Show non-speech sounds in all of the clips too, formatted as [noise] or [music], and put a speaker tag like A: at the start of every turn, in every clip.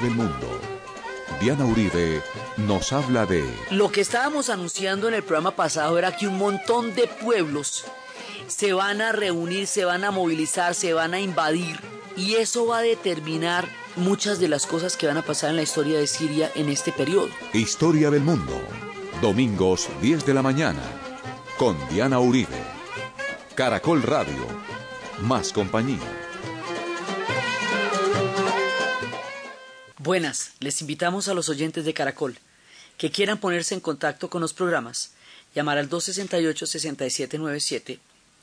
A: del mundo. Diana Uribe nos habla de...
B: Lo que estábamos anunciando en el programa pasado era que un montón de pueblos se van a reunir, se van a movilizar, se van a invadir y eso va a determinar muchas de las cosas que van a pasar en la historia de Siria en este periodo.
A: Historia del mundo. Domingos 10 de la mañana. Con Diana Uribe. Caracol Radio. Más compañía.
B: Buenas, les invitamos a los oyentes de Caracol que quieran ponerse en contacto con los programas, llamar al 268-6797,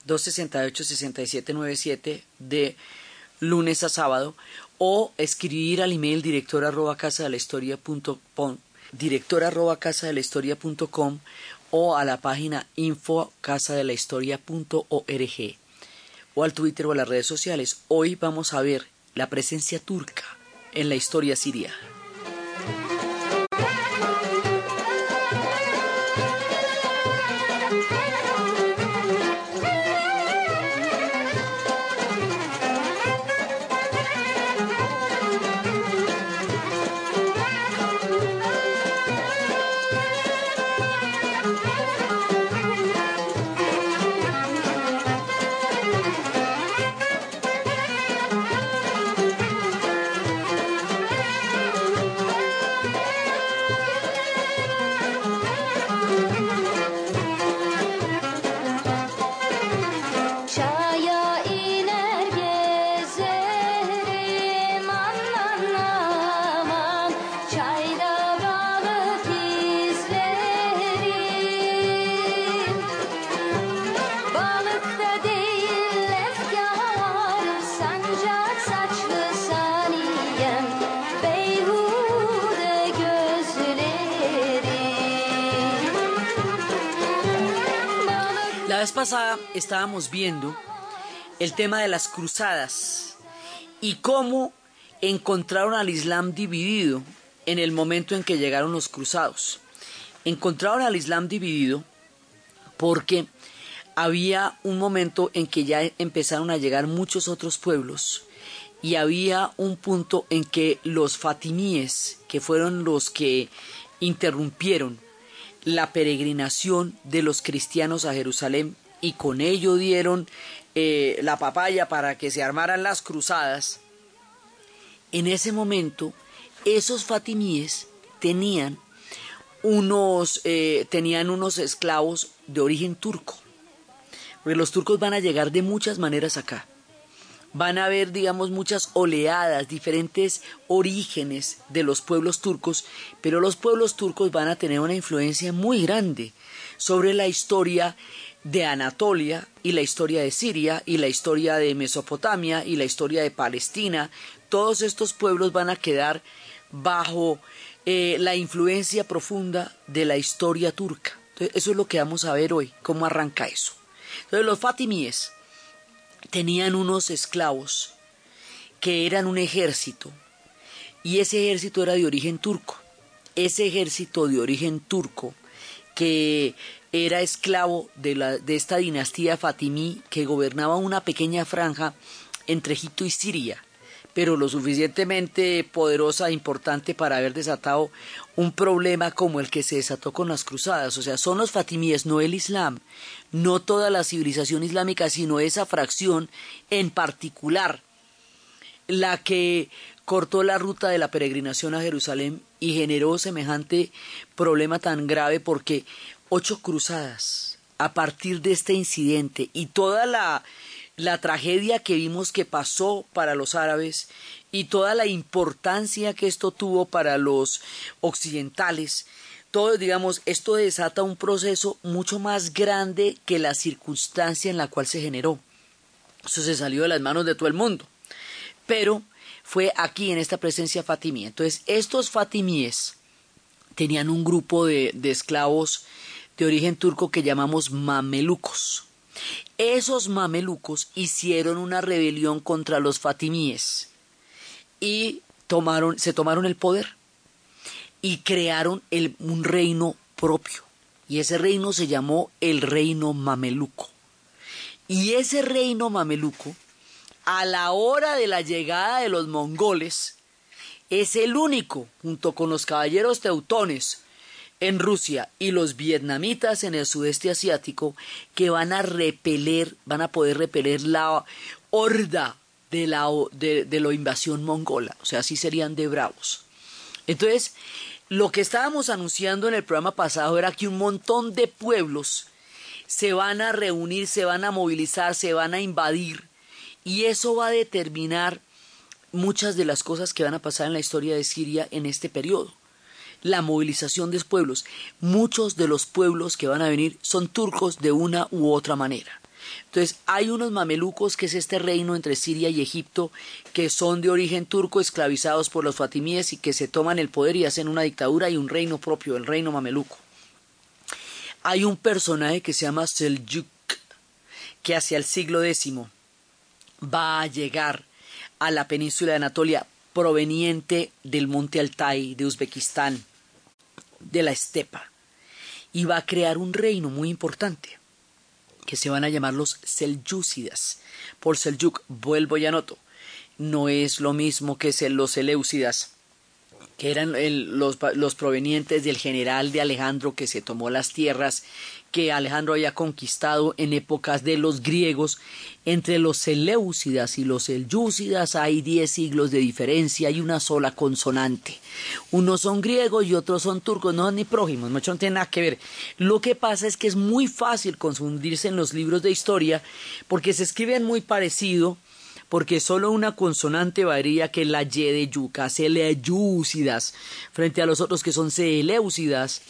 B: 268-6797 de lunes a sábado o escribir al email director arroba casa de punto director arroba casa punto com, o a la página info casa punto org o al Twitter o a las redes sociales. Hoy vamos a ver la presencia turca en la historia siria. Estábamos viendo el tema de las cruzadas y cómo encontraron al Islam dividido en el momento en que llegaron los cruzados. Encontraron al Islam dividido porque había un momento en que ya empezaron a llegar muchos otros pueblos y había un punto en que los fatimíes, que fueron los que interrumpieron la peregrinación de los cristianos a Jerusalén, y con ello dieron eh, la papaya para que se armaran las cruzadas, en ese momento esos fatimíes tenían unos, eh, tenían unos esclavos de origen turco. Porque los turcos van a llegar de muchas maneras acá. Van a haber, digamos, muchas oleadas, diferentes orígenes de los pueblos turcos, pero los pueblos turcos van a tener una influencia muy grande sobre la historia de Anatolia y la historia de Siria y la historia de Mesopotamia y la historia de Palestina, todos estos pueblos van a quedar bajo eh, la influencia profunda de la historia turca. eso es lo que vamos a ver hoy, cómo arranca eso. Entonces, los fatimíes tenían unos esclavos que eran un ejército y ese ejército era de origen turco. Ese ejército de origen turco que era esclavo de, la, de esta dinastía fatimí que gobernaba una pequeña franja entre Egipto y Siria, pero lo suficientemente poderosa e importante para haber desatado un problema como el que se desató con las cruzadas. O sea, son los fatimíes, no el Islam, no toda la civilización islámica, sino esa fracción en particular, la que cortó la ruta de la peregrinación a Jerusalén y generó semejante problema tan grave porque ocho cruzadas a partir de este incidente y toda la, la tragedia que vimos que pasó para los árabes y toda la importancia que esto tuvo para los occidentales, todo, digamos, esto desata un proceso mucho más grande que la circunstancia en la cual se generó. Eso se salió de las manos de todo el mundo. Pero fue aquí en esta presencia fatimí. Entonces, estos fatimíes tenían un grupo de, de esclavos de origen turco que llamamos mamelucos. Esos mamelucos hicieron una rebelión contra los fatimíes y tomaron, se tomaron el poder y crearon un reino propio. Y ese reino se llamó el reino mameluco. Y ese reino mameluco, a la hora de la llegada de los mongoles, es el único, junto con los caballeros teutones en Rusia y los vietnamitas en el sudeste asiático, que van a repeler, van a poder repeler la horda de la, de, de la invasión mongola. O sea, así serían de bravos. Entonces, lo que estábamos anunciando en el programa pasado era que un montón de pueblos se van a reunir, se van a movilizar, se van a invadir y eso va a determinar muchas de las cosas que van a pasar en la historia de Siria en este periodo. La movilización de pueblos. Muchos de los pueblos que van a venir son turcos de una u otra manera. Entonces, hay unos mamelucos, que es este reino entre Siria y Egipto, que son de origen turco, esclavizados por los fatimíes y que se toman el poder y hacen una dictadura y un reino propio, el reino mameluco. Hay un personaje que se llama Seljuk, que hacia el siglo X va a llegar a la península de Anatolia proveniente del monte Altai de Uzbekistán, de la estepa, y va a crear un reino muy importante que se van a llamar los Selyúcidas. Por Seljuk, vuelvo y anoto, no es lo mismo que los Seleucidas que eran los, los, provenientes del general de Alejandro que se tomó las tierras que Alejandro había conquistado en épocas de los griegos. Entre los Seleucidas y los Selyúcidas hay diez siglos de diferencia y una sola consonante. Unos son griegos y otros son turcos, no son ni prójimos, mucho no tiene nada que ver. Lo que pasa es que es muy fácil confundirse en los libros de historia porque se escriben muy parecido porque solo una consonante varía que la Y de yuca, seleucidas, frente a los otros que son seleucidas.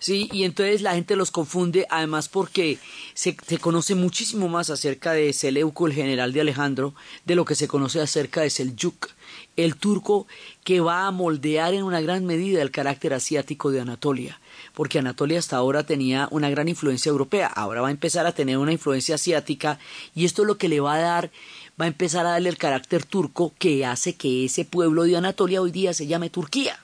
B: Sí, y entonces la gente los confunde, además porque se, conoce muchísimo más acerca de Seleuco, el general de Alejandro, de lo que se conoce acerca de Seljuk, el turco que va a moldear en una gran medida el carácter asiático de Anatolia, porque Anatolia hasta ahora tenía una gran influencia europea, ahora va a empezar a tener una influencia asiática, y esto es lo que le va a dar va a empezar a darle el carácter turco que hace que ese pueblo de Anatolia hoy día se llame Turquía.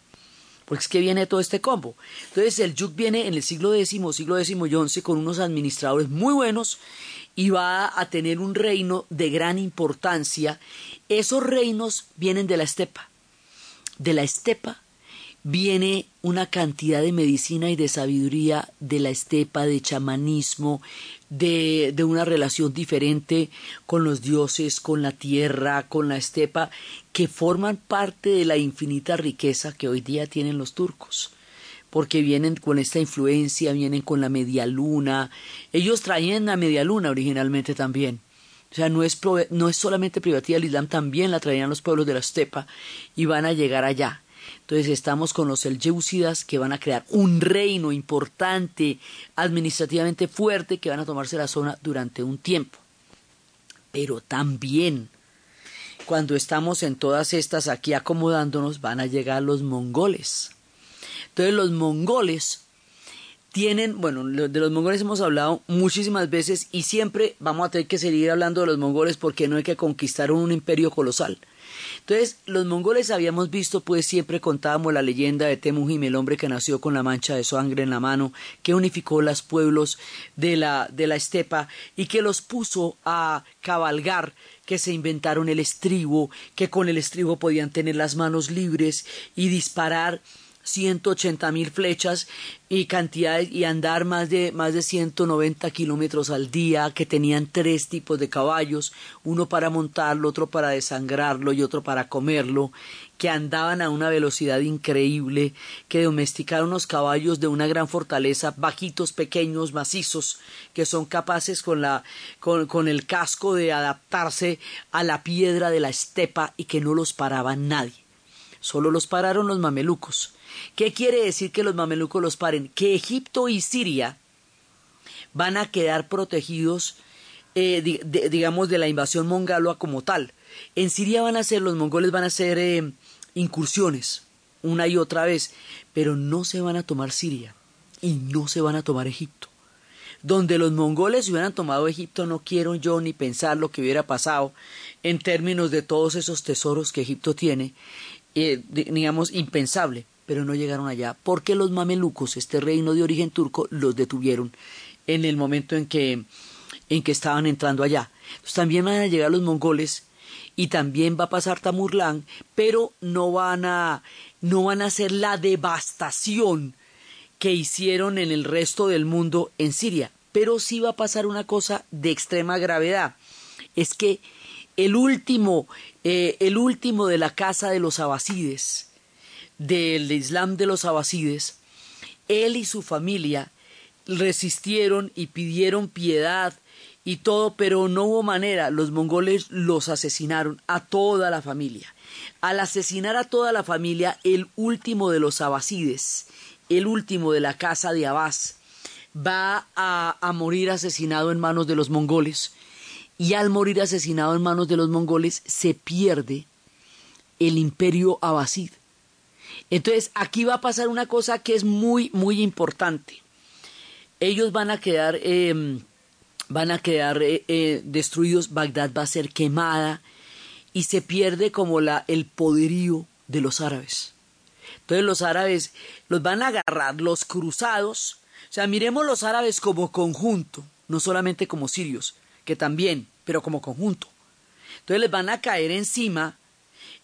B: Porque es que viene todo este combo. Entonces el Yuk viene en el siglo X, siglo X y XI con unos administradores muy buenos y va a tener un reino de gran importancia. Esos reinos vienen de la estepa. De la estepa viene una cantidad de medicina y de sabiduría de la estepa, de chamanismo, de, de, una relación diferente con los dioses, con la tierra, con la estepa, que forman parte de la infinita riqueza que hoy día tienen los turcos. Porque vienen con esta influencia, vienen con la media luna. Ellos traían la media luna originalmente también. O sea, no es, no es solamente privativa del Islam, también la traían los pueblos de la estepa y van a llegar allá. Entonces estamos con los Selyúcidas que van a crear un reino importante, administrativamente fuerte, que van a tomarse la zona durante un tiempo. Pero también, cuando estamos en todas estas aquí acomodándonos, van a llegar los mongoles. Entonces los mongoles tienen, bueno, de los mongoles hemos hablado muchísimas veces y siempre vamos a tener que seguir hablando de los mongoles porque no hay que conquistar un imperio colosal. Entonces, los mongoles habíamos visto, pues siempre contábamos la leyenda de Temujim, el hombre que nació con la mancha de sangre en la mano, que unificó los pueblos de la, de la estepa y que los puso a cabalgar que se inventaron el estribo, que con el estribo podían tener las manos libres y disparar 180 mil flechas y cantidades y andar más de más de 190 kilómetros al día que tenían tres tipos de caballos uno para montarlo otro para desangrarlo y otro para comerlo que andaban a una velocidad increíble que domesticaron unos caballos de una gran fortaleza bajitos pequeños macizos que son capaces con la con, con el casco de adaptarse a la piedra de la estepa y que no los paraba nadie. Solo los pararon los mamelucos ¿Qué quiere decir que los mamelucos los paren? Que Egipto y Siria van a quedar protegidos, eh, digamos, de la invasión mongaloa como tal. En Siria van a ser, los mongoles van a hacer eh, incursiones una y otra vez, pero no se van a tomar Siria y no se van a tomar Egipto. Donde los mongoles hubieran tomado Egipto, no quiero yo ni pensar lo que hubiera pasado en términos de todos esos tesoros que Egipto tiene, eh, digamos, impensable pero no llegaron allá porque los mamelucos, este reino de origen turco, los detuvieron en el momento en que, en que estaban entrando allá. También van a llegar los mongoles y también va a pasar Tamurlán, pero no van a no van a hacer la devastación que hicieron en el resto del mundo en Siria. Pero sí va a pasar una cosa de extrema gravedad. Es que el último, eh, el último de la casa de los abasides, del Islam de los abasides, él y su familia resistieron y pidieron piedad y todo, pero no hubo manera. Los mongoles los asesinaron a toda la familia. Al asesinar a toda la familia, el último de los abasides, el último de la casa de Abbas, va a, a morir asesinado en manos de los mongoles. Y al morir asesinado en manos de los mongoles, se pierde el imperio abasid. Entonces, aquí va a pasar una cosa que es muy, muy importante. Ellos van a quedar, em, van a quedar eh, eh, destruidos, Bagdad va a ser quemada y se pierde como la, el poderío de los árabes. Entonces los árabes los van a agarrar, los cruzados, o sea, miremos los árabes como conjunto, no solamente como sirios, que también, pero como conjunto. Entonces les van a caer encima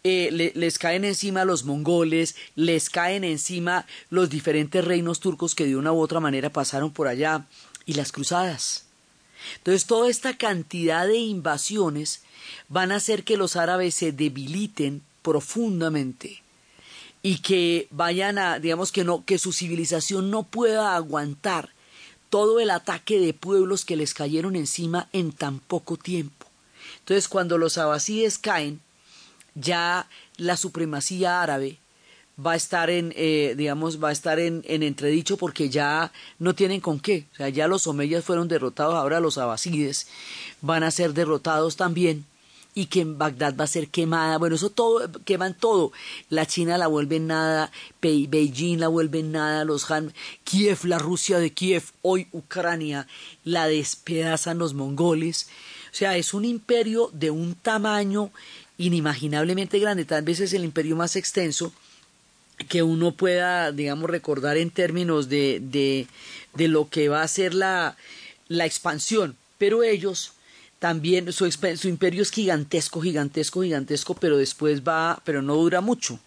B: eh, les caen encima los mongoles, les caen encima los diferentes reinos turcos que de una u otra manera pasaron por allá y las cruzadas. Entonces toda esta cantidad de invasiones van a hacer que los árabes se debiliten profundamente y que vayan a, digamos que no, que su civilización no pueda aguantar todo el ataque de pueblos que les cayeron encima en tan poco tiempo. Entonces cuando los abasíes caen, ya la supremacía árabe va a estar en, eh, digamos, va a estar en, en, entredicho porque ya no tienen con qué. O sea, ya los omeyas fueron derrotados, ahora los abasides van a ser derrotados también y que Bagdad va a ser quemada. Bueno, eso todo, queman todo. La China la vuelven nada, Beijing la vuelven nada, los Han, Kiev, la Rusia de Kiev, hoy Ucrania, la despedazan los mongoles. O sea, es un imperio de un tamaño inimaginablemente grande, tal vez es el imperio más extenso que uno pueda, digamos, recordar en términos de, de, de lo que va a ser la, la expansión. Pero ellos también, su, su imperio es gigantesco, gigantesco, gigantesco, pero después va, pero no dura mucho.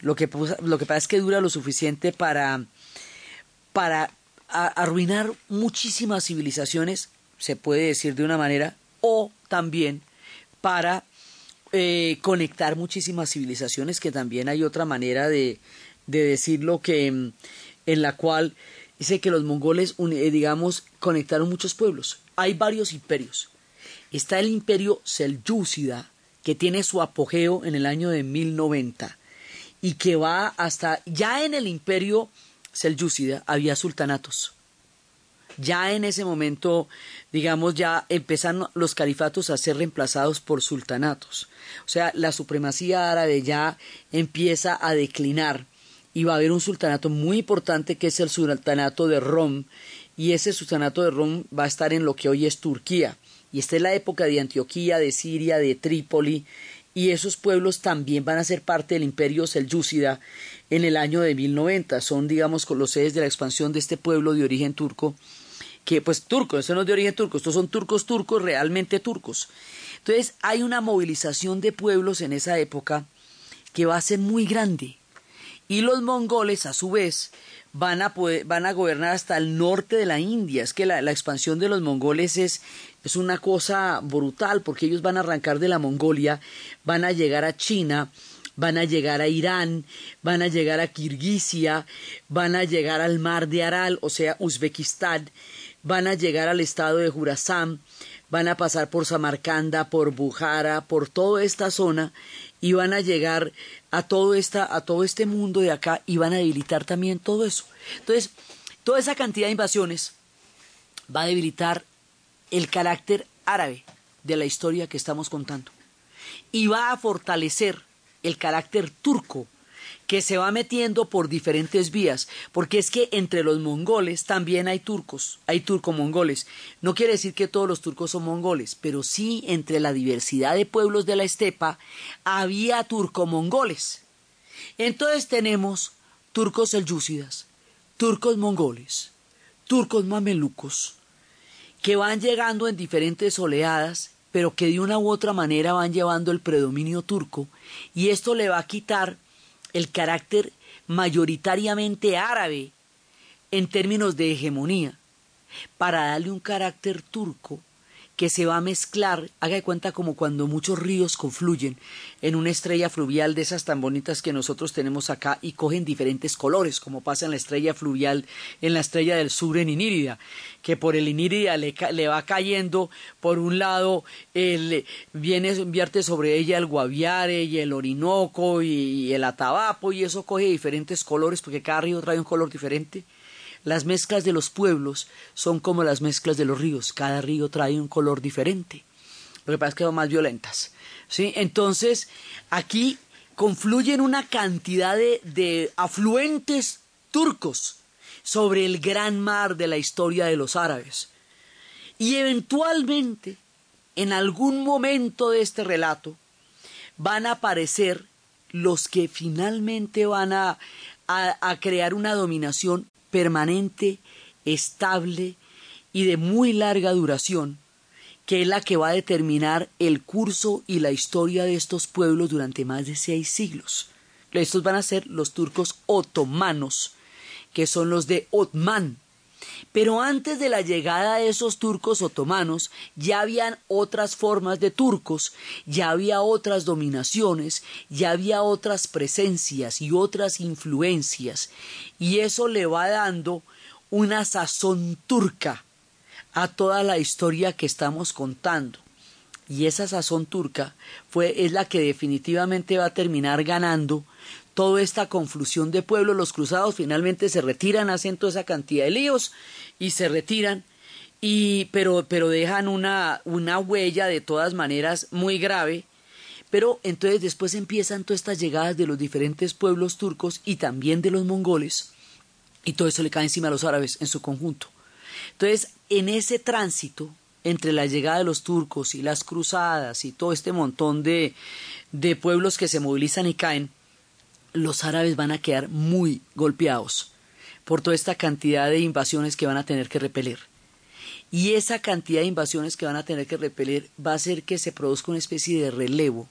B: Lo que, lo que pasa es que dura lo suficiente para, para arruinar muchísimas civilizaciones, se puede decir de una manera, o también para eh, conectar muchísimas civilizaciones, que también hay otra manera de, de decirlo que mm, en la cual dice que los mongoles, eh, digamos, conectaron muchos pueblos. Hay varios imperios. Está el imperio selyúcida, que tiene su apogeo en el año de 1090 y que va hasta ya en el imperio selyúcida había sultanatos ya en ese momento, digamos, ya empezaron los califatos a ser reemplazados por sultanatos. O sea, la supremacía árabe ya empieza a declinar y va a haber un sultanato muy importante que es el sultanato de Rom y ese sultanato de Rom va a estar en lo que hoy es Turquía y esta es la época de Antioquía, de Siria, de Trípoli y esos pueblos también van a ser parte del imperio selyúcida en el año de 1090. Son, digamos, los sedes de la expansión de este pueblo de origen turco que pues turcos, eso no es de origen turco, estos son turcos turcos, realmente turcos. Entonces hay una movilización de pueblos en esa época que va a ser muy grande. Y los mongoles, a su vez, van a, van a gobernar hasta el norte de la India. Es que la, la expansión de los mongoles es, es una cosa brutal, porque ellos van a arrancar de la Mongolia, van a llegar a China, van a llegar a Irán, van a llegar a Kirguisia, van a llegar al mar de Aral, o sea, Uzbekistán, van a llegar al estado de Jurasán, van a pasar por Samarcanda, por Bujara, por toda esta zona y van a llegar a todo, esta, a todo este mundo de acá y van a debilitar también todo eso. Entonces, toda esa cantidad de invasiones va a debilitar el carácter árabe de la historia que estamos contando y va a fortalecer el carácter turco que se va metiendo por diferentes vías, porque es que entre los mongoles también hay turcos, hay turco-mongoles. No quiere decir que todos los turcos son mongoles, pero sí entre la diversidad de pueblos de la estepa había turco-mongoles. Entonces tenemos turcos selyúcidas, turcos mongoles, turcos mamelucos, que van llegando en diferentes oleadas, pero que de una u otra manera van llevando el predominio turco y esto le va a quitar el carácter mayoritariamente árabe en términos de hegemonía. Para darle un carácter turco que se va a mezclar, haga de cuenta como cuando muchos ríos confluyen en una estrella fluvial de esas tan bonitas que nosotros tenemos acá y cogen diferentes colores, como pasa en la estrella fluvial en la estrella del sur en Inírida, que por el Inírida le, le va cayendo por un lado, el, viene, vierte sobre ella el Guaviare y el Orinoco y, y el Atabapo y eso coge diferentes colores porque cada río trae un color diferente las mezclas de los pueblos son como las mezclas de los ríos, cada río trae un color diferente. Lo que pasa es que son más violentas. ¿sí? Entonces, aquí confluyen una cantidad de, de afluentes turcos sobre el gran mar de la historia de los árabes. Y eventualmente, en algún momento de este relato, van a aparecer los que finalmente van a, a, a crear una dominación permanente, estable y de muy larga duración, que es la que va a determinar el curso y la historia de estos pueblos durante más de seis siglos. Estos van a ser los turcos otomanos, que son los de Otman, pero antes de la llegada de esos turcos otomanos ya habían otras formas de turcos, ya había otras dominaciones, ya había otras presencias y otras influencias, y eso le va dando una sazón turca a toda la historia que estamos contando. Y esa sazón turca fue, es la que definitivamente va a terminar ganando toda esta confusión de pueblos, los cruzados finalmente se retiran, hacen toda esa cantidad de líos y se retiran, y, pero, pero dejan una, una huella de todas maneras muy grave. Pero entonces después empiezan todas estas llegadas de los diferentes pueblos turcos y también de los mongoles, y todo eso le cae encima a los árabes en su conjunto. Entonces, en ese tránsito entre la llegada de los turcos y las cruzadas y todo este montón de, de pueblos que se movilizan y caen, los árabes van a quedar muy golpeados por toda esta cantidad de invasiones que van a tener que repeler. Y esa cantidad de invasiones que van a tener que repeler va a hacer que se produzca una especie de relevo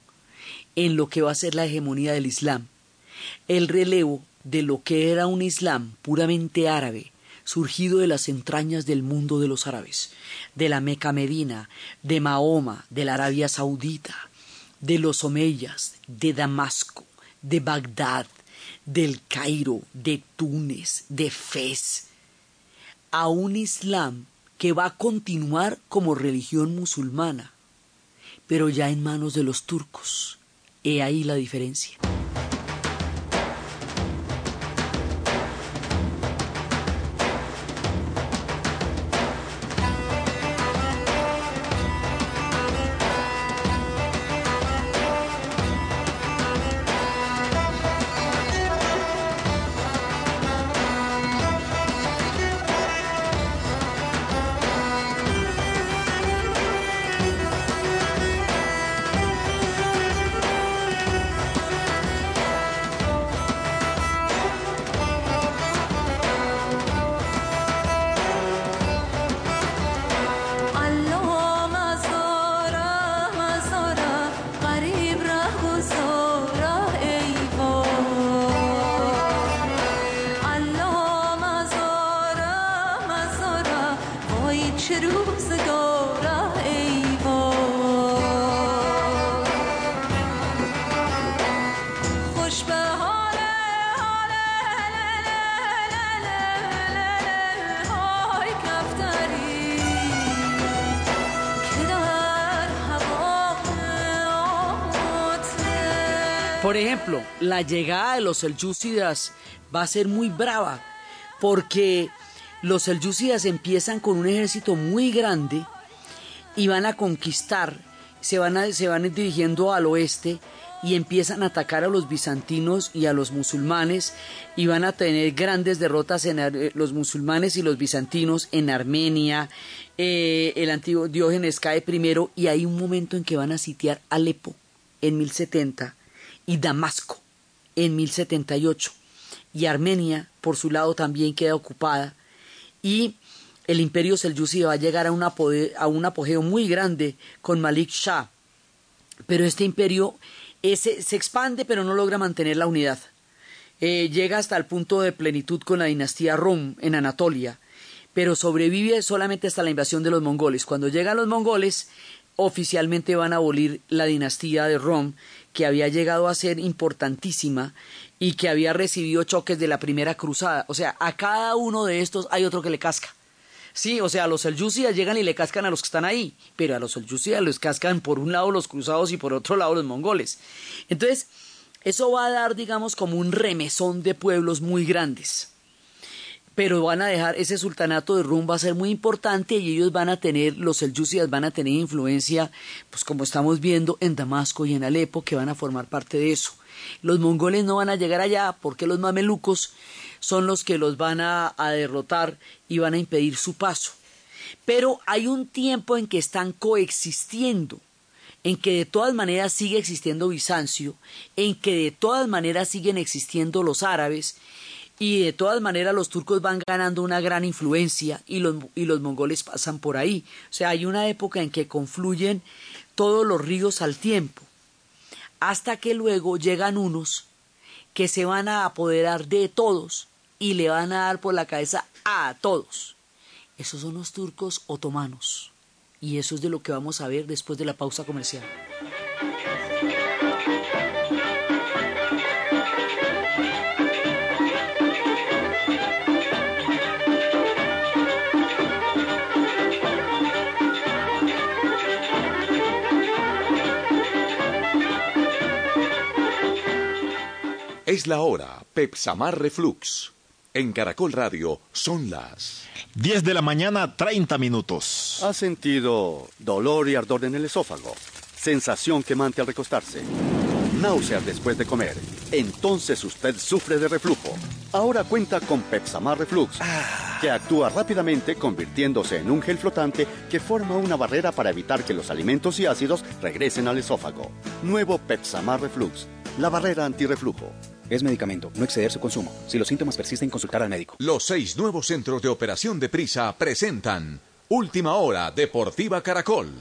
B: en lo que va a ser la hegemonía del Islam. El relevo de lo que era un Islam puramente árabe, surgido de las entrañas del mundo de los árabes, de la Meca Medina, de Mahoma, de la Arabia Saudita, de los Omeyas, de Damasco, de Bagdad, del Cairo, de Túnez, de Fez, a un Islam que va a continuar como religión musulmana, pero ya en manos de los turcos. He ahí la diferencia. Por ejemplo, la llegada de los seljúcidas va a ser muy brava porque los seljúcidas empiezan con un ejército muy grande y van a conquistar, se van, se van dirigiendo al oeste y empiezan a atacar a los bizantinos y a los musulmanes y van a tener grandes derrotas en eh, los musulmanes y los bizantinos en Armenia. Eh, el antiguo Diógenes cae primero y hay un momento en que van a sitiar Alepo en 1070 y Damasco en 1078 y Armenia por su lado también queda ocupada y el imperio selyusi va a llegar a, a un apogeo muy grande con Malik Shah. Pero este imperio ese, se expande pero no logra mantener la unidad. Eh, llega hasta el punto de plenitud con la dinastía Rom en Anatolia, pero sobrevive solamente hasta la invasión de los mongoles. Cuando llegan los mongoles, oficialmente van a abolir la dinastía de Rom, que había llegado a ser importantísima y que había recibido choques de la primera cruzada. O sea, a cada uno de estos hay otro que le casca. Sí, o sea, los seljúcidas llegan y le cascan a los que están ahí, pero a los seljúcidas les cascan por un lado los cruzados y por otro lado los mongoles. Entonces, eso va a dar, digamos, como un remesón de pueblos muy grandes. Pero van a dejar, ese sultanato de Rum va a ser muy importante y ellos van a tener, los seljúcidas van a tener influencia, pues como estamos viendo en Damasco y en Alepo, que van a formar parte de eso. Los mongoles no van a llegar allá porque los mamelucos son los que los van a, derrotar y van a impedir su paso. Pero hay un tiempo en que están coexistiendo, en que de todas maneras sigue existiendo Bizancio, en que de todas maneras siguen existiendo los árabes, y de todas maneras los turcos van ganando una gran influencia y los, y los mongoles pasan por ahí. O sea, hay una época en que confluyen todos los ríos al tiempo, hasta que luego llegan unos que se van a apoderar de todos y le van a dar por la cabeza a todos. Esos son los turcos otomanos. Y eso es de lo que vamos a ver después de la pausa comercial.
A: Es la hora, Pepsamar Reflux. En Caracol Radio son las
C: 10 de la mañana, 30 minutos.
D: ¿Ha sentido dolor y ardor en el esófago? Sensación quemante al recostarse. Náuseas después de comer. Entonces usted sufre de reflujo. Ahora cuenta con Pepsamar Reflux, que actúa rápidamente convirtiéndose en un gel flotante que forma una barrera para evitar que los alimentos y ácidos regresen al esófago. Nuevo Pepsamar Reflux, la barrera antirreflujo.
E: Es medicamento, no exceder su consumo. Si los síntomas persisten, consultar al médico.
A: Los seis nuevos centros de operación de prisa presentan Última Hora Deportiva Caracol.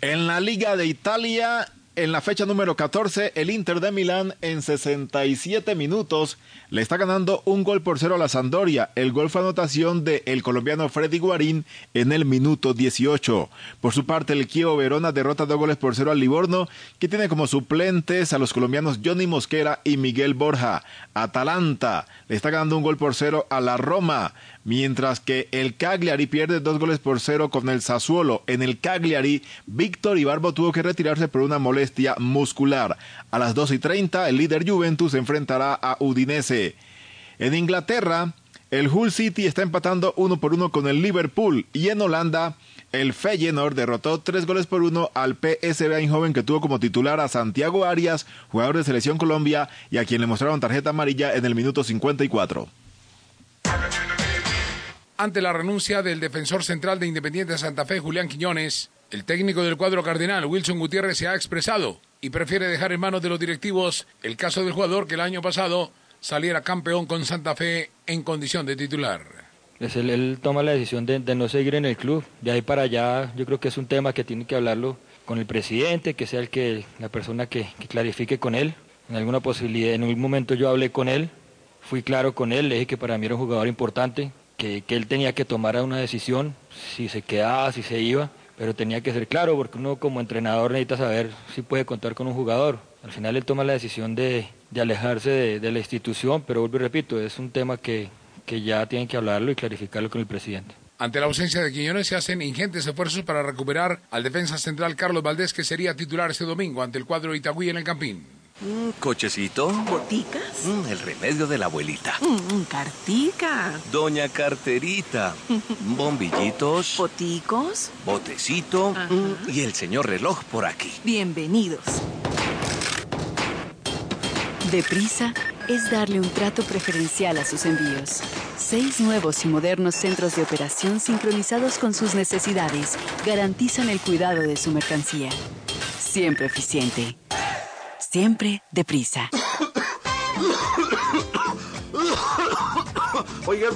C: En la Liga de Italia, en la fecha número 14, el Inter de Milán en 67 minutos le está ganando un gol por cero a la Sandoria. El gol fue anotación de el colombiano Freddy Guarín en el minuto 18. Por su parte, el Kievo Verona derrota dos goles por cero al Livorno, que tiene como suplentes a los colombianos Johnny Mosquera y Miguel Borja. Atalanta le está ganando un gol por cero a la Roma mientras que el Cagliari pierde dos goles por cero con el Sassuolo. En el Cagliari, Víctor Ibarbo tuvo que retirarse por una molestia muscular. A las 2 y 30, el líder Juventus se enfrentará a Udinese. En Inglaterra, el Hull City está empatando uno por uno con el Liverpool y en Holanda, el Feyenoord derrotó tres goles por uno al PSV Eindhoven que tuvo como titular a Santiago Arias, jugador de Selección Colombia y a quien le mostraron tarjeta amarilla en el minuto 54
F: ante la renuncia del defensor central de Independiente Santa Fe, Julián Quiñones, el técnico del cuadro cardenal, Wilson Gutiérrez, se ha expresado y prefiere dejar en manos de los directivos el caso del jugador que el año pasado saliera campeón con Santa Fe en condición de titular.
G: Es él, toma la decisión de, no seguir en el club. De ahí para allá, yo creo que es un tema que tiene que hablarlo con el presidente, que sea el que la persona que, que clarifique con él. En alguna posibilidad, en un momento yo hablé con él, fui claro con él, le dije que para mí era un jugador importante, que, él tenía que tomar una decisión, si se quedaba, si se iba, pero tenía que ser claro, porque uno como entrenador necesita saber si puede contar con un jugador. Al final él toma la decisión de, alejarse de, la institución, pero vuelvo y repito, es un tema que, que ya tienen que hablarlo y clarificarlo con el presidente.
F: Ante la ausencia de Quiñones se hacen ingentes esfuerzos para recuperar al defensa central Carlos Valdés, que sería titular este domingo ante el cuadro Itagüí en el Campín.
H: Un cochecito.
I: Boticas.
H: Mm, el remedio de la abuelita.
I: Mm, cartica.
H: Doña Carterita. [laughs] Bombillitos.
I: Boticos.
H: Botecito. Mm, y el señor reloj por aquí.
I: Bienvenidos.
J: Deprisa es darle un trato preferencial a sus envíos. Seis nuevos y modernos centros de operación sincronizados con sus necesidades garantizan el cuidado de su mercancía. Siempre eficiente Siempre deprisa.
K: Oiga,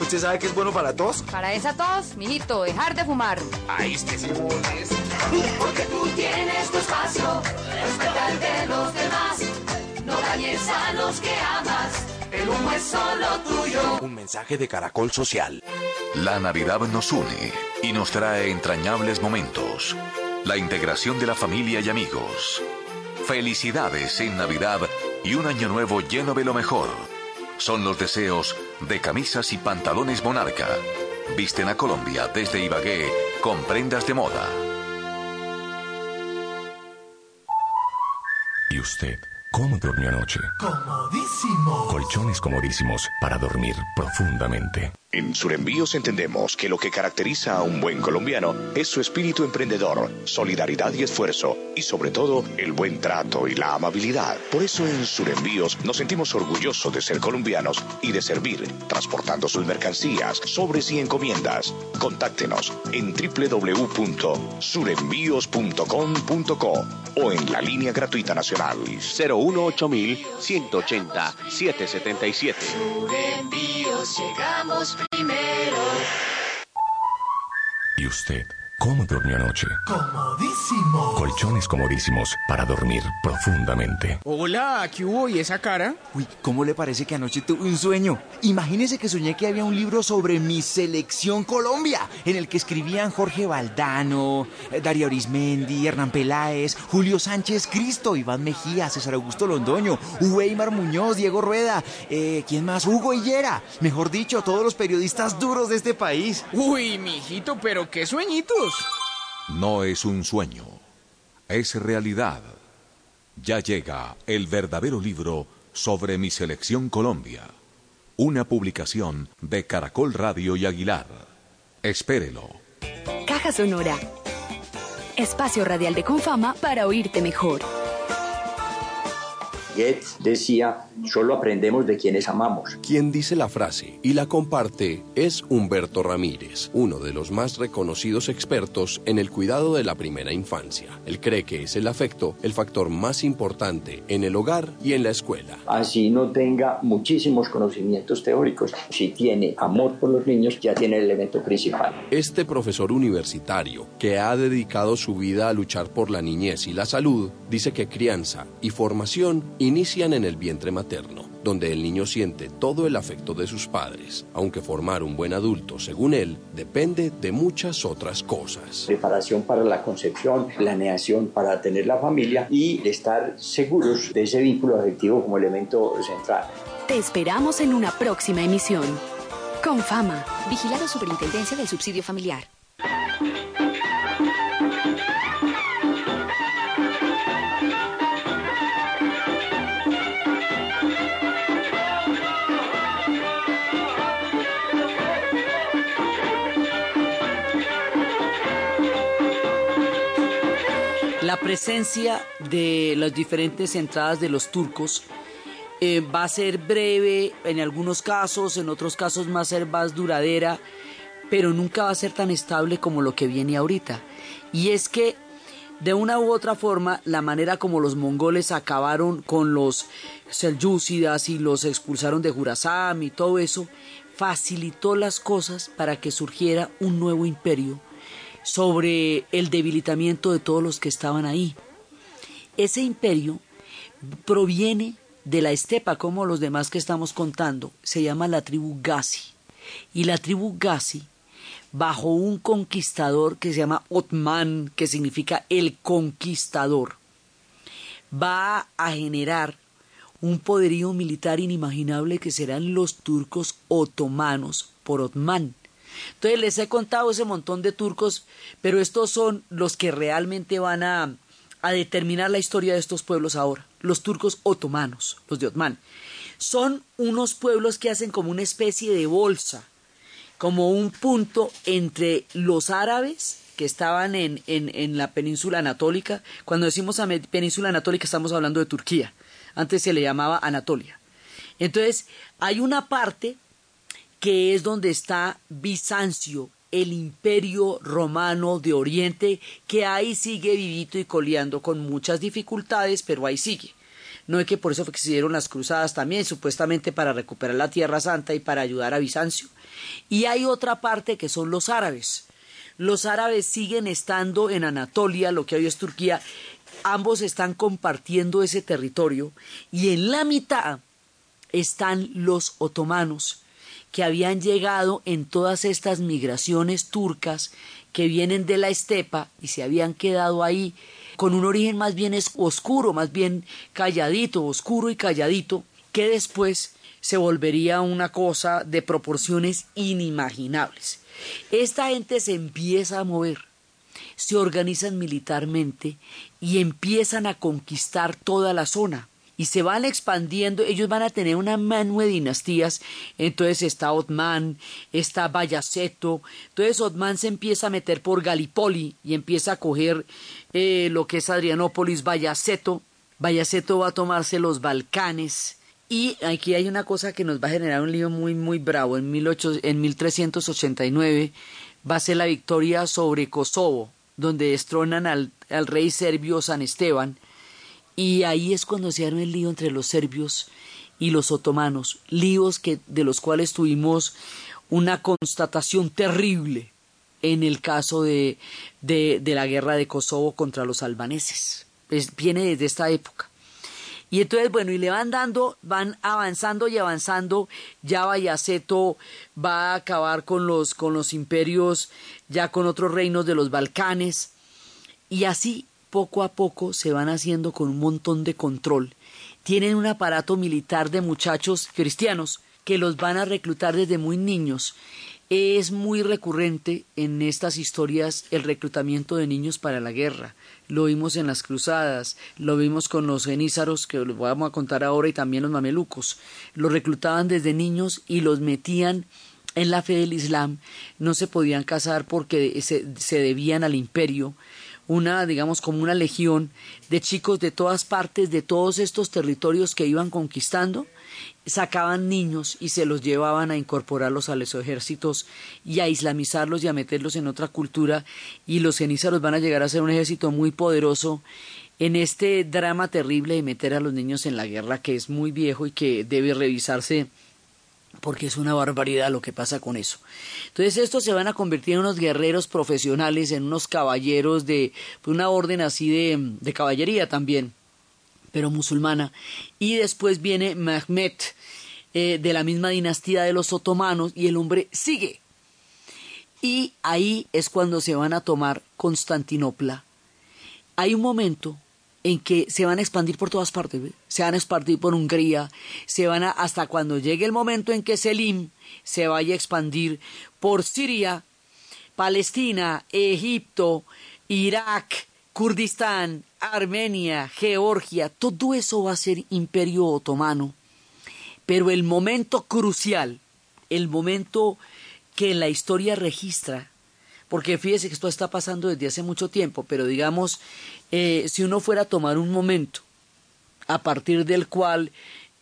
K: ¿usted sabe que es bueno para tos?
L: Para esa tos, mijito, dejar de fumar.
K: Ahí es se
M: Porque tú tienes tu espacio, respeta el de los demás. No dañes a los que amas, el humo es solo tuyo.
H: Un mensaje de Caracol Social.
A: La Navidad nos une y nos trae entrañables momentos. La integración de la familia y amigos. Felicidades en Navidad y un año nuevo lleno de lo mejor. Son los deseos de camisas y pantalones Monarca. Visten a Colombia desde Ibagué con prendas de moda.
N: ¿Y usted? ¿Cómo durmió anoche?
O: Comodísimo.
N: Colchones comodísimos para dormir profundamente.
P: En Surenvíos entendemos que lo que caracteriza a un buen colombiano es su espíritu emprendedor, solidaridad y esfuerzo, y sobre todo el buen trato y la amabilidad. Por eso en Surenvíos nos sentimos orgullosos de ser colombianos y de servir, transportando sus mercancías, sobres y encomiendas. Contáctenos en www.surenvíos.com.co o en la línea gratuita nacional
H: 018 180 777.
M: Surenvíos llegamos primero.
N: ¿Y usted? ¿Cómo durmió anoche?
O: Comodísimo.
N: Colchones comodísimos para dormir profundamente.
Q: Hola, ¿qué hubo? ¿Y esa cara?
R: Uy, ¿cómo le parece que anoche tuve un sueño? Imagínese que soñé que había un libro sobre mi selección Colombia, en el que escribían Jorge Valdano, eh, Darío Arismendi, Hernán Peláez, Julio Sánchez Cristo, Iván Mejía, César Augusto Londoño, Weimar Muñoz, Diego Rueda, eh, ¿quién más? Hugo Higuera. Mejor dicho, todos los periodistas duros de este país.
Q: Uy, mijito, pero qué
A: No es un sueño, es realidad. Ya llega el verdadero libro sobre mi selección Colombia. Una publicación de Caracol Radio y Aguilar. Espérelo.
J: Caja Sonora. Espacio radial de Confama para oírte mejor.
S: Goethe decía, solo aprendemos de quienes amamos.
T: Quien dice la frase y la comparte es Humberto Ramírez, uno de los más reconocidos expertos en el cuidado de la primera infancia. Él cree que es el afecto el factor más importante en el hogar y en la escuela.
S: Así no tenga muchísimos conocimientos teóricos, si tiene amor por los niños, ya tiene el elemento principal.
T: Este profesor universitario, que ha dedicado su vida a luchar por la niñez y la salud, dice que crianza y formación inician en el vientre materno, donde el niño siente todo el afecto de sus padres, aunque formar un buen adulto, según él, depende de muchas otras cosas.
S: Preparación para la concepción, planeación para tener la familia y estar seguros de ese vínculo afectivo como elemento central.
J: Te esperamos en una próxima emisión. Con fama.
L: Vigilado Superintendencia del Subsidio Familiar.
B: Presencia de las diferentes entradas de los turcos eh, va a ser breve en algunos casos, en otros casos va a ser más duradera, pero nunca va a ser tan estable como lo que viene ahorita. Y es que de una u otra forma, la manera como los mongoles acabaron con los selyúcidas y los expulsaron de Jurasam y todo eso, facilitó las cosas para que surgiera un nuevo imperio sobre el debilitamiento de todos los que estaban ahí. Ese imperio proviene de la estepa, como los demás que estamos contando, se llama la tribu Gazi. Y la tribu Gazi, bajo un conquistador que se llama Otman, que significa el conquistador, va a generar un poderío militar inimaginable que serán los turcos otomanos por Otman. Entonces les he contado ese montón de turcos, pero estos son los que realmente van a, a determinar la historia de estos pueblos ahora, los turcos otomanos, los de Otman. Son unos pueblos que hacen como una especie de bolsa, como un punto entre los árabes que estaban en, en, en la península anatólica. Cuando decimos península anatólica estamos hablando de Turquía. Antes se le llamaba Anatolia. Entonces, hay una parte que es donde está Bizancio, el imperio romano de Oriente, que ahí sigue vivito y coleando con muchas dificultades, pero ahí sigue. no es que por eso dieron las cruzadas también, supuestamente para recuperar la Tierra Santa y para ayudar a Bizancio. Y hay otra parte que son los árabes. Los árabes siguen estando en Anatolia, lo que hoy es Turquía, ambos están compartiendo ese territorio y en la mitad están los otomanos que habían llegado en todas estas migraciones turcas que vienen de la estepa y se habían quedado ahí con un origen más bien oscuro, más bien calladito, oscuro y calladito, que después se volvería una cosa de proporciones inimaginables. Esta gente se empieza a mover, se organizan militarmente y empiezan a conquistar toda la zona y se van expandiendo, ellos van a tener una mano de dinastías, entonces está Otman, está Bayaceto, entonces Otman se empieza a meter por Galipoli y empieza a coger eh, lo que es Adrianópolis, Bayaceto, Bayaceto va a tomarse los Balcanes, y aquí hay una cosa que nos va a generar un lío muy, muy bravo. En, 18, en 1389 va a ser la victoria sobre Kosovo, donde destronan al, al rey serbio San Esteban, y ahí es cuando se arma el lío entre los serbios y los otomanos, líos que, de los cuales tuvimos una constatación terrible en el caso de, de, la guerra de Kosovo contra los albaneses. viene desde esta época. Y entonces, bueno, y le van dando, van avanzando y avanzando. Ya Bayaceto va a acabar con los, con los imperios, ya con otros reinos de los Balcanes. Y así poco a poco se van haciendo con un montón de control. Tienen un aparato militar de muchachos cristianos que los van a reclutar desde muy niños. Es muy recurrente en estas historias el reclutamiento de niños para la guerra. Lo vimos en las cruzadas, lo vimos con los genízaros, que los vamos a contar ahora, y también los mamelucos. Los reclutaban desde niños y los metían en la fe del Islam. No se podían casar porque se, se debían al imperio una, digamos, como una legión de chicos de todas partes, de todos estos territorios que iban conquistando, sacaban niños y se los llevaban a incorporarlos a los ejércitos y a islamizarlos y a meterlos en otra cultura. Y los cenízaros van a llegar a ser un ejército muy poderoso en este drama terrible de meter a los niños en la guerra que es muy viejo y que debe revisarse porque es una barbaridad lo que pasa con eso. Entonces estos se van a convertir en unos guerreros profesionales, en unos caballeros de una orden así de, de caballería también, pero musulmana. Y después viene Mehmed eh, de la misma dinastía de los otomanos y el hombre sigue. Y ahí es cuando se van a tomar Constantinopla. Hay un momento en que se van a expandir por todas partes, se van a expandir por Hungría, se van a, hasta cuando llegue el momento en que Selim se vaya a expandir por Siria, Palestina, Egipto, Irak, Kurdistán, Armenia, Georgia, todo eso va a ser imperio otomano. Pero el momento crucial, el momento que en la historia registra, porque fíjese que esto está pasando desde hace mucho tiempo, pero digamos, eh, si uno fuera a tomar un momento a partir del cual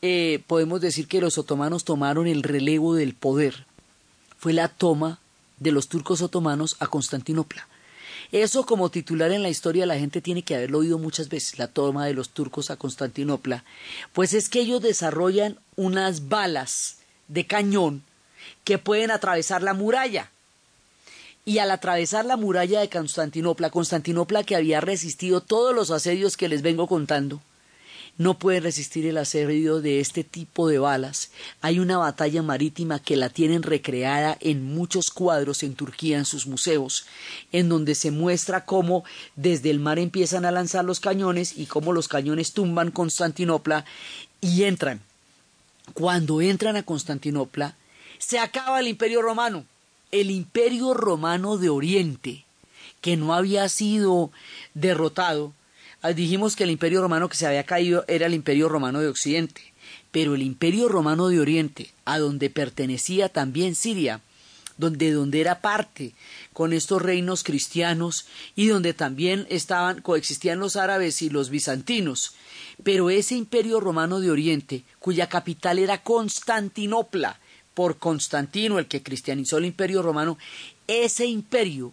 B: eh, podemos decir que los otomanos tomaron el relevo del poder, fue la toma de los turcos otomanos a Constantinopla. Eso como titular en la historia la gente tiene que haberlo oído muchas veces, la toma de los turcos a Constantinopla, pues es que ellos desarrollan unas balas de cañón que pueden atravesar la muralla y al atravesar la muralla de Constantinopla, Constantinopla que había resistido todos los asedios que les vengo contando, no puede resistir el asedio de este tipo de balas. Hay una batalla marítima que la tienen recreada en muchos cuadros en Turquía en sus museos, en donde se muestra cómo desde el mar empiezan a lanzar los cañones y cómo los cañones tumban Constantinopla y entran. Cuando entran a Constantinopla, se acaba el imperio romano el imperio romano de Oriente, que no había sido derrotado, ah, dijimos que el imperio romano que se había caído era el imperio romano de Occidente, pero el imperio romano de Oriente, a donde pertenecía también Siria, donde, donde era parte con estos reinos cristianos y donde también estaban, coexistían los árabes y los bizantinos, pero ese imperio romano de Oriente, cuya capital era Constantinopla, por Constantino, el que cristianizó el imperio romano, ese imperio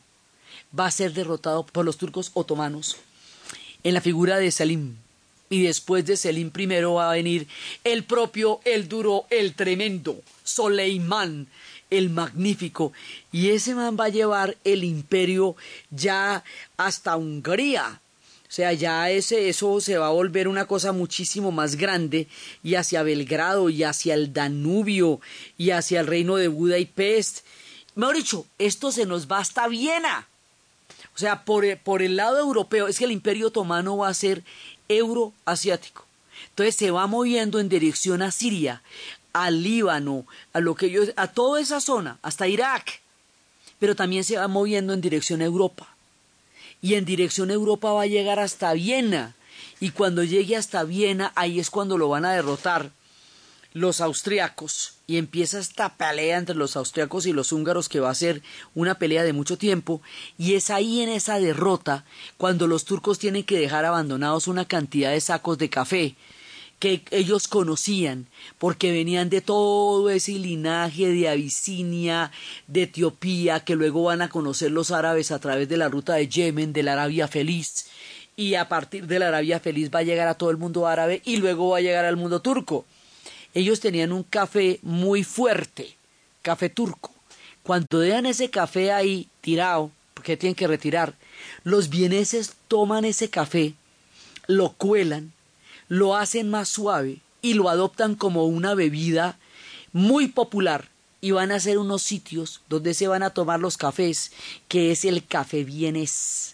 B: va a ser derrotado por los turcos otomanos en la figura de Salim. Y después de Selim I va a venir el propio, el duro, el tremendo, Soleimán, el magnífico. Y ese man va a llevar el imperio ya hasta Hungría. Sea, ya ese, eso se va a volver una cosa muchísimo más grande y hacia Belgrado y hacia el Danubio y hacia el reino de Budapest. Mejor dicho, esto se nos va hasta Viena. O sea, por, por el lado europeo, es que el imperio otomano va a ser euroasiático. Entonces se va moviendo en dirección a Siria, al Líbano, a lo que yo, a toda esa zona, hasta Irak. Pero también se va moviendo en dirección a Europa. Y en dirección a Europa va a llegar hasta Viena. Y cuando llegue hasta Viena, ahí es cuando lo van a derrotar los austriacos. Y empieza esta pelea entre los austriacos y los húngaros que va a ser una pelea de mucho tiempo. Y es ahí en esa derrota cuando los turcos tienen que dejar abandonados una cantidad de sacos de café que ellos conocían porque venían de todo ese linaje de Abisinia, de Etiopía, que luego van a conocer los árabes a través de la ruta de Yemen, de la Arabia Feliz, y a partir de la Arabia Feliz va a llegar a todo el mundo árabe y luego va a llegar al mundo turco ellos tenían un café muy fuerte, café turco. Cuando dejan ese café ahí tirado, porque tienen que retirar, los vieneses toman ese café, lo cuelan, lo hacen más suave y lo adoptan como una bebida muy popular. Y van a hacer unos sitios donde se van a tomar los cafés, que es el café vienés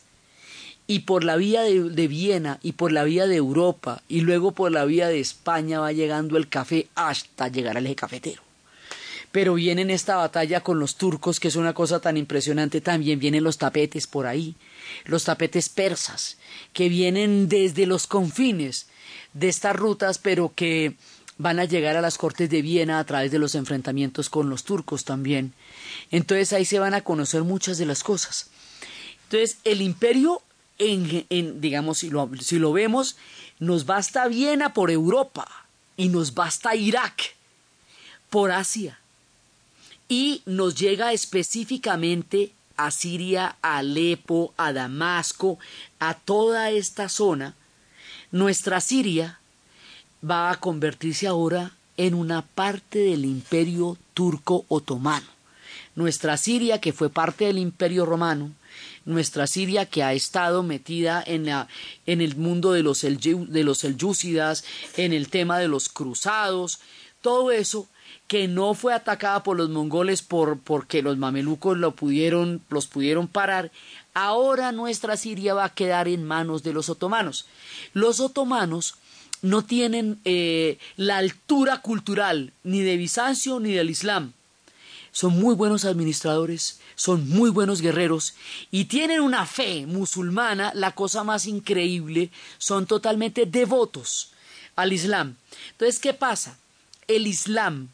B: y por la vía de, Viena y por la vía de Europa y luego por la vía de España va llegando el café hasta llegar al eje cafetero. Pero viene en esta batalla con los turcos, que es una cosa tan impresionante, también vienen los tapetes por ahí, los tapetes persas, que vienen desde los confines de estas rutas, pero que van a llegar a las cortes de Viena a través de los enfrentamientos con los turcos también. Entonces ahí se van a conocer muchas de las cosas. Entonces el imperio en, digamos, si lo, si lo vemos, nos basta Viena por Europa y nos basta Irak por Asia y nos llega específicamente a Siria, a Alepo, a Damasco, a toda esta zona, nuestra Siria va a convertirse ahora en una parte del imperio turco otomano. Nuestra Siria, que fue parte del imperio romano, nuestra Siria que ha estado metida en, la, en el mundo de los, de los selyúcidas, en el tema de los cruzados, todo eso que no fue atacada por los mongoles por, porque los mamelucos lo pudieron, los pudieron parar, ahora nuestra Siria va a quedar en manos de los otomanos. Los otomanos no tienen eh, la altura cultural ni de Bizancio ni del Islam. Son muy buenos administradores, son muy buenos guerreros y tienen una fe musulmana, la cosa más increíble, son totalmente devotos al Islam. Entonces, ¿qué pasa? El Islam,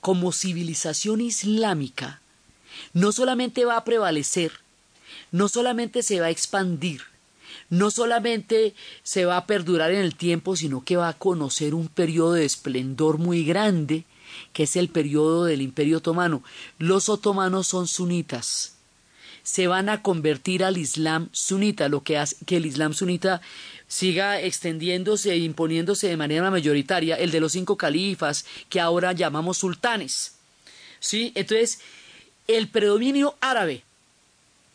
B: como civilización islámica, no solamente va a prevalecer, no solamente se va a expandir, no solamente se va a perdurar en el tiempo, sino que va a conocer un periodo de esplendor muy grande que es el periodo del Imperio Otomano. Los otomanos son sunitas. Se van a convertir al Islam sunita, lo que hace que el Islam sunita siga extendiéndose e imponiéndose de manera mayoritaria, el de los cinco califas que ahora llamamos sultanes. ¿Sí? Entonces, el predominio árabe,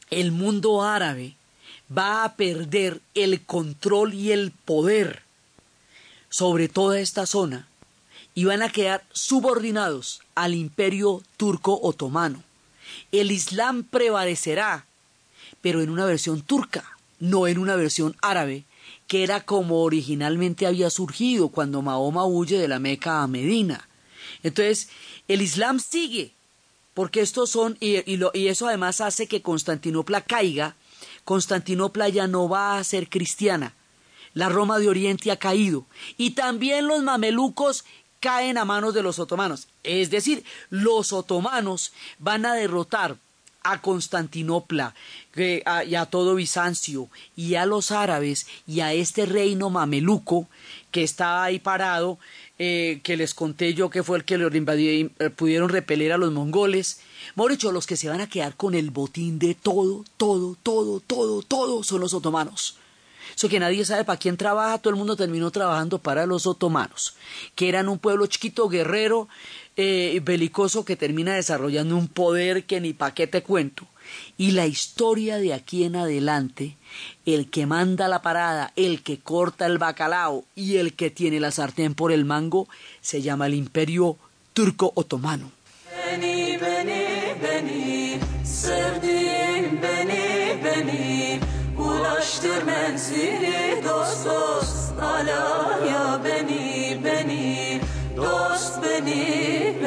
B: el mundo árabe, va a perder el control y el poder sobre toda esta zona y van a quedar subordinados al imperio turco otomano. El Islam prevalecerá, pero en una versión turca, no en una versión árabe, que era como originalmente había surgido cuando Mahoma huye de la Meca a Medina. Entonces, el Islam sigue, porque estos son, y, y eso además hace que Constantinopla caiga, Constantinopla ya no va a ser cristiana, la Roma de Oriente ha caído, y también los mamelucos caen a manos de los otomanos. Es decir, los otomanos van a derrotar a Constantinopla y a todo Bizancio y a los árabes y a este reino mameluco que está ahí parado, eh, que les conté yo que fue el que lo invadió, eh, pudieron repeler a los mongoles. Moricho, los que se van a quedar con el botín de todo, todo, todo, todo, todo son los otomanos. Eso que nadie sabe para quién trabaja, todo el mundo terminó trabajando para los otomanos, que eran un pueblo chiquito, guerrero, eh, belicoso, que termina desarrollando un poder que ni pa' qué te cuento. Y la historia de aquí en adelante, el que manda la parada, el que corta el bacalao y el que tiene la sartén por el mango, se llama el imperio turco-otomano.
M: Beni beni beni sevdiğim beni beni ulaştır menzili dost beni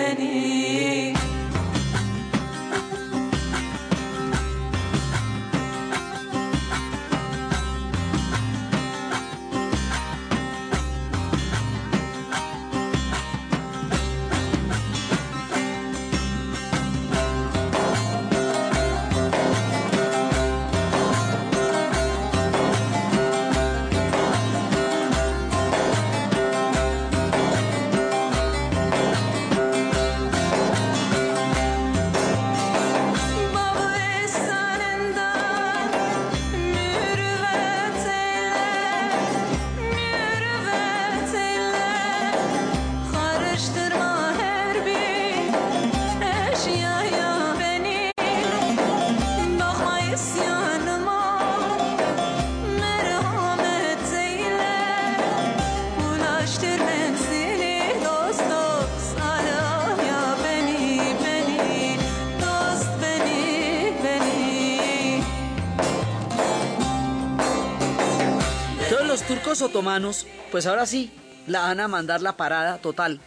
B: otomanos, pues ahora sí, la van a mandar la parada total.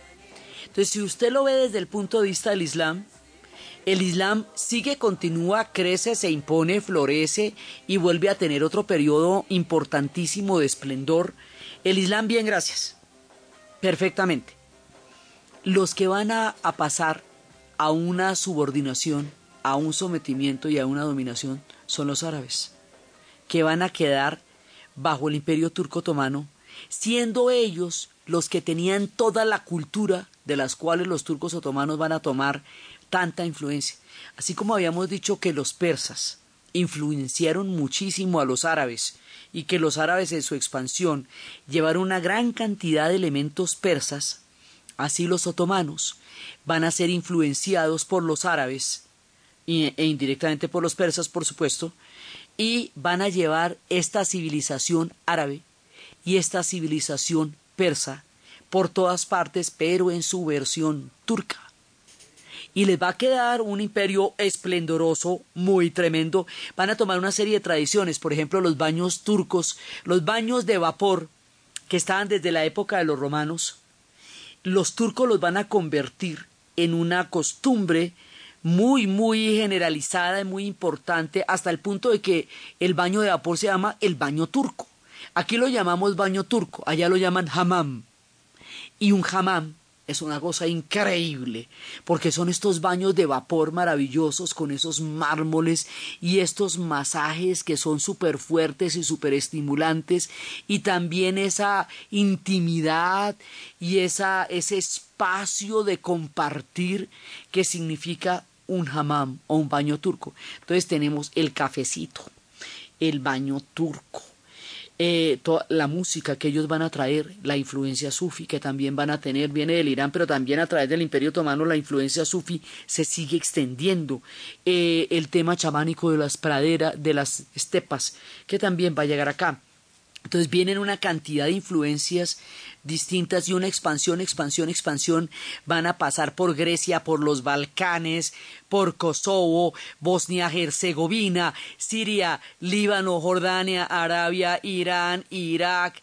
B: Entonces si usted lo ve desde el punto de vista del Islam, el Islam sigue, continúa, crece, se impone, florece y vuelve a tener otro periodo importantísimo de esplendor. El Islam, bien, gracias. Perfectamente. Los que van a, a pasar a una subordinación, a un sometimiento y a una dominación son los árabes, que van a quedar bajo el imperio turco otomano, siendo ellos los que tenían toda la cultura de las cuales los turcos otomanos van a tomar tanta influencia. Así como habíamos dicho que los persas influenciaron muchísimo a los árabes y que los árabes en su expansión llevaron una gran cantidad de elementos persas, así los otomanos van a ser influenciados por los árabes e indirectamente por los persas, por supuesto, y van a llevar esta civilización árabe y esta civilización persa por todas partes, pero en su versión turca. Y les va a quedar un imperio esplendoroso, muy tremendo. Van a tomar una serie de tradiciones, por ejemplo, los baños turcos, los baños de vapor, que estaban desde la época de los romanos. Los turcos los van a convertir en una costumbre muy, muy generalizada y muy importante, hasta el punto de que el baño de vapor se llama el baño turco. Aquí lo llamamos baño turco, allá lo llaman hammam. Y un hammam es una cosa increíble, porque son estos baños de vapor maravillosos con esos mármoles y estos masajes que son súper fuertes y súper estimulantes, y también esa intimidad y esa, ese espacio de compartir que significa un hammam o un baño turco. Entonces tenemos el cafecito, el baño turco, eh, toda la música que ellos van a traer, la influencia sufi que también van a tener, viene del Irán, pero también a través del Imperio Otomano la influencia sufi se sigue extendiendo. Eh, el tema chamánico de las praderas, de las estepas, que también va a llegar acá. Entonces vienen una cantidad de influencias distintas y una expansión, expansión, expansión. Van a pasar por Grecia, por los Balcanes, por Kosovo, Bosnia-Herzegovina, Siria, Líbano, Jordania, Arabia, Irán, Irak.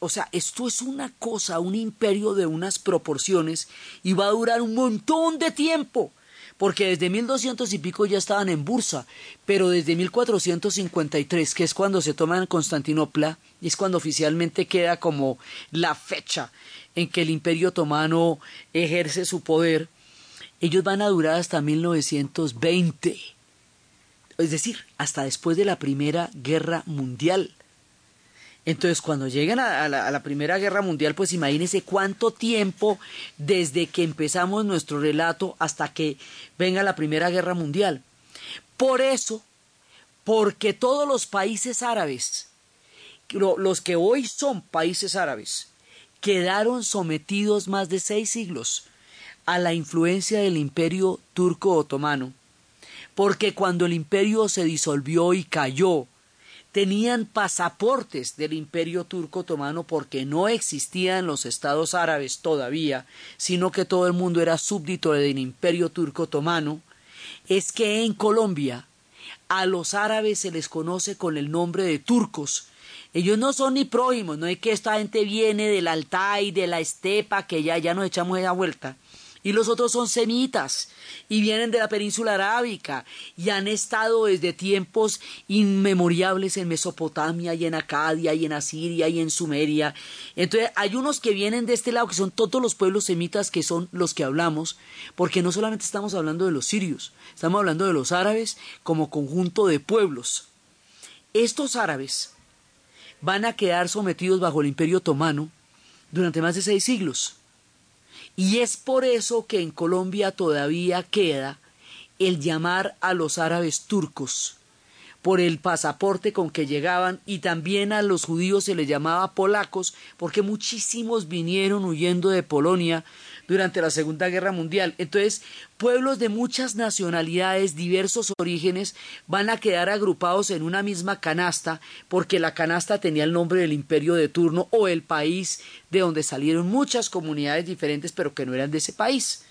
B: O sea, esto es una cosa, un imperio de unas proporciones y va a durar un montón de tiempo porque desde 1200 y pico ya estaban en Bursa, pero desde 1453, que es cuando se toman Constantinopla, y es cuando oficialmente queda como la fecha en que el Imperio Otomano ejerce su poder, ellos van a durar hasta 1920, es decir, hasta después de la Primera Guerra Mundial. Entonces, cuando lleguen a, la, la Primera Guerra Mundial, pues imagínense cuánto tiempo desde que empezamos nuestro relato hasta que venga la Primera Guerra Mundial. Por eso, porque todos los países árabes lo- los que hoy son países árabes quedaron sometidos más de seis siglos a la influencia del imperio turco otomano, porque cuando el imperio se disolvió y cayó, tenían pasaportes del imperio turco otomano porque no existían los estados árabes todavía, sino que todo el mundo era súbdito del imperio turco otomano, es que en Colombia a los árabes se les conoce con el nombre de turcos. Ellos no son ni prójimos, no es que esta gente viene del Altai, de la estepa, que ya, ya nos echamos esa vuelta. Y los otros son semitas y vienen de la península arábica y han estado desde tiempos inmemoriales en Mesopotamia y en Acadia y en Asiria y en Sumeria. Entonces hay unos que vienen de este lado que son todos los pueblos semitas que son los que hablamos, porque no solamente estamos hablando de los sirios, estamos hablando de los árabes como conjunto de pueblos. Estos árabes van a quedar sometidos bajo el imperio otomano durante más de seis siglos. Y es por eso que en Colombia todavía queda el llamar a los árabes turcos por el pasaporte con que llegaban y también a los judíos se les llamaba polacos porque muchísimos vinieron huyendo de Polonia durante la Segunda Guerra Mundial. Entonces, pueblos de muchas nacionalidades, diversos orígenes, van a quedar agrupados en una misma canasta porque la canasta tenía el nombre del imperio de turno o el país de donde salieron muchas comunidades diferentes pero que no eran de ese país.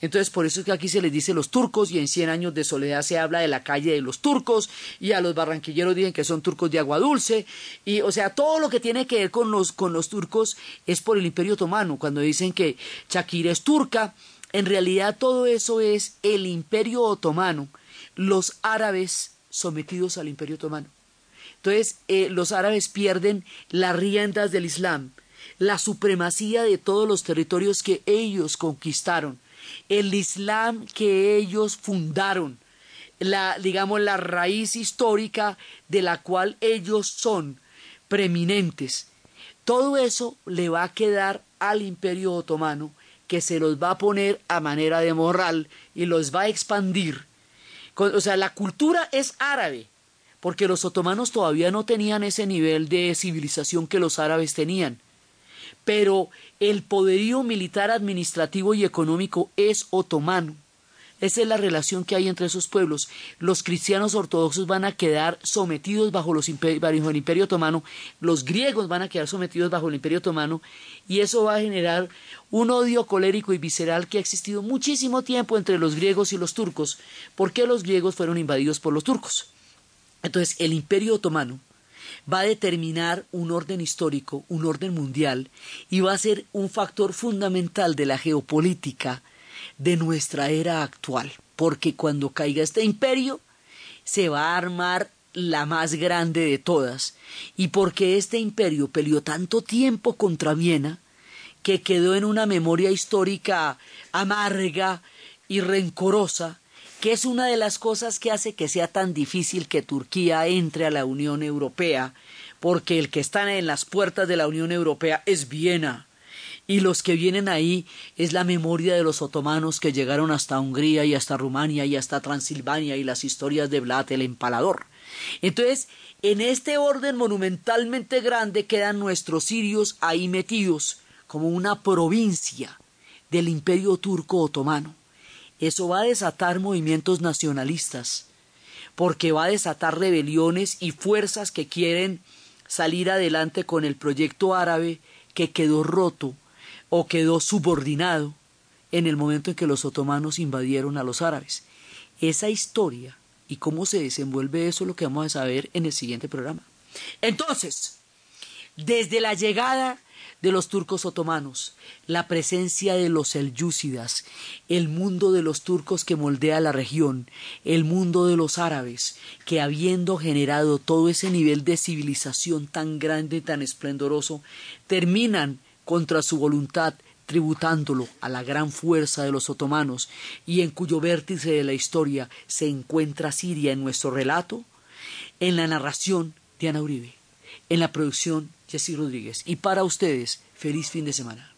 B: Entonces, por eso es que aquí se les dice los turcos y en 100 años de soledad se habla de la calle de los turcos y a los barranquilleros dicen que son turcos de agua dulce y, o sea, todo lo que tiene que ver con los, con los turcos es por el imperio otomano. Cuando dicen que Shakira es turca, en realidad todo eso es el imperio otomano, los árabes sometidos al imperio otomano. Entonces, eh, los árabes pierden las riendas del Islam, la supremacía de todos los territorios que ellos conquistaron el Islam que ellos fundaron, la, digamos, la raíz histórica de la cual ellos son preeminentes. Todo eso le va a quedar al imperio otomano, que se los va a poner a manera de moral y los va a expandir. O sea, la cultura es árabe, porque los otomanos todavía no tenían ese nivel de civilización que los árabes tenían pero el poderío militar, administrativo y económico es otomano. Esa es la relación que hay entre esos pueblos. Los cristianos ortodoxos van a quedar sometidos bajo, los el imperio otomano, los griegos van a quedar sometidos bajo el imperio otomano, y eso va a generar un odio colérico y visceral que ha existido muchísimo tiempo entre los griegos y los turcos, porque los griegos fueron invadidos por los turcos. Entonces, el imperio otomano va a determinar un orden histórico, un orden mundial, y va a ser un factor fundamental de la geopolítica de nuestra era actual, porque cuando caiga este imperio se va a armar la más grande de todas, y porque este imperio peleó tanto tiempo contra Viena, que quedó en una memoria histórica amarga y rencorosa, que es una de las cosas que hace que sea tan difícil que Turquía entre a la Unión Europea, porque el que está en las puertas de la Unión Europea es Viena, y los que vienen ahí es la memoria de los otomanos que llegaron hasta Hungría y hasta Rumania y hasta Transilvania y las historias de Vlad el Empalador. Entonces, en este orden monumentalmente grande quedan nuestros sirios ahí metidos como una provincia del imperio turco otomano. Eso va a desatar movimientos nacionalistas, porque va a desatar rebeliones y fuerzas que quieren salir adelante con el proyecto árabe que quedó roto o quedó subordinado en el momento en que los otomanos invadieron a los árabes. Esa historia y cómo se desenvuelve eso es lo que vamos a saber en el siguiente programa. Entonces, desde la llegada de los turcos otomanos, la presencia de los selyúcidas, el mundo de los turcos que moldea la región, el mundo de los árabes, que habiendo generado todo ese nivel de civilización tan grande y tan esplendoroso, terminan contra su voluntad tributándolo a la gran fuerza de los otomanos y en cuyo vértice de la historia se encuentra Siria en nuestro relato, en la narración Diana Uribe, en la producción Jessy Rodríguez. Y para ustedes, feliz fin de semana.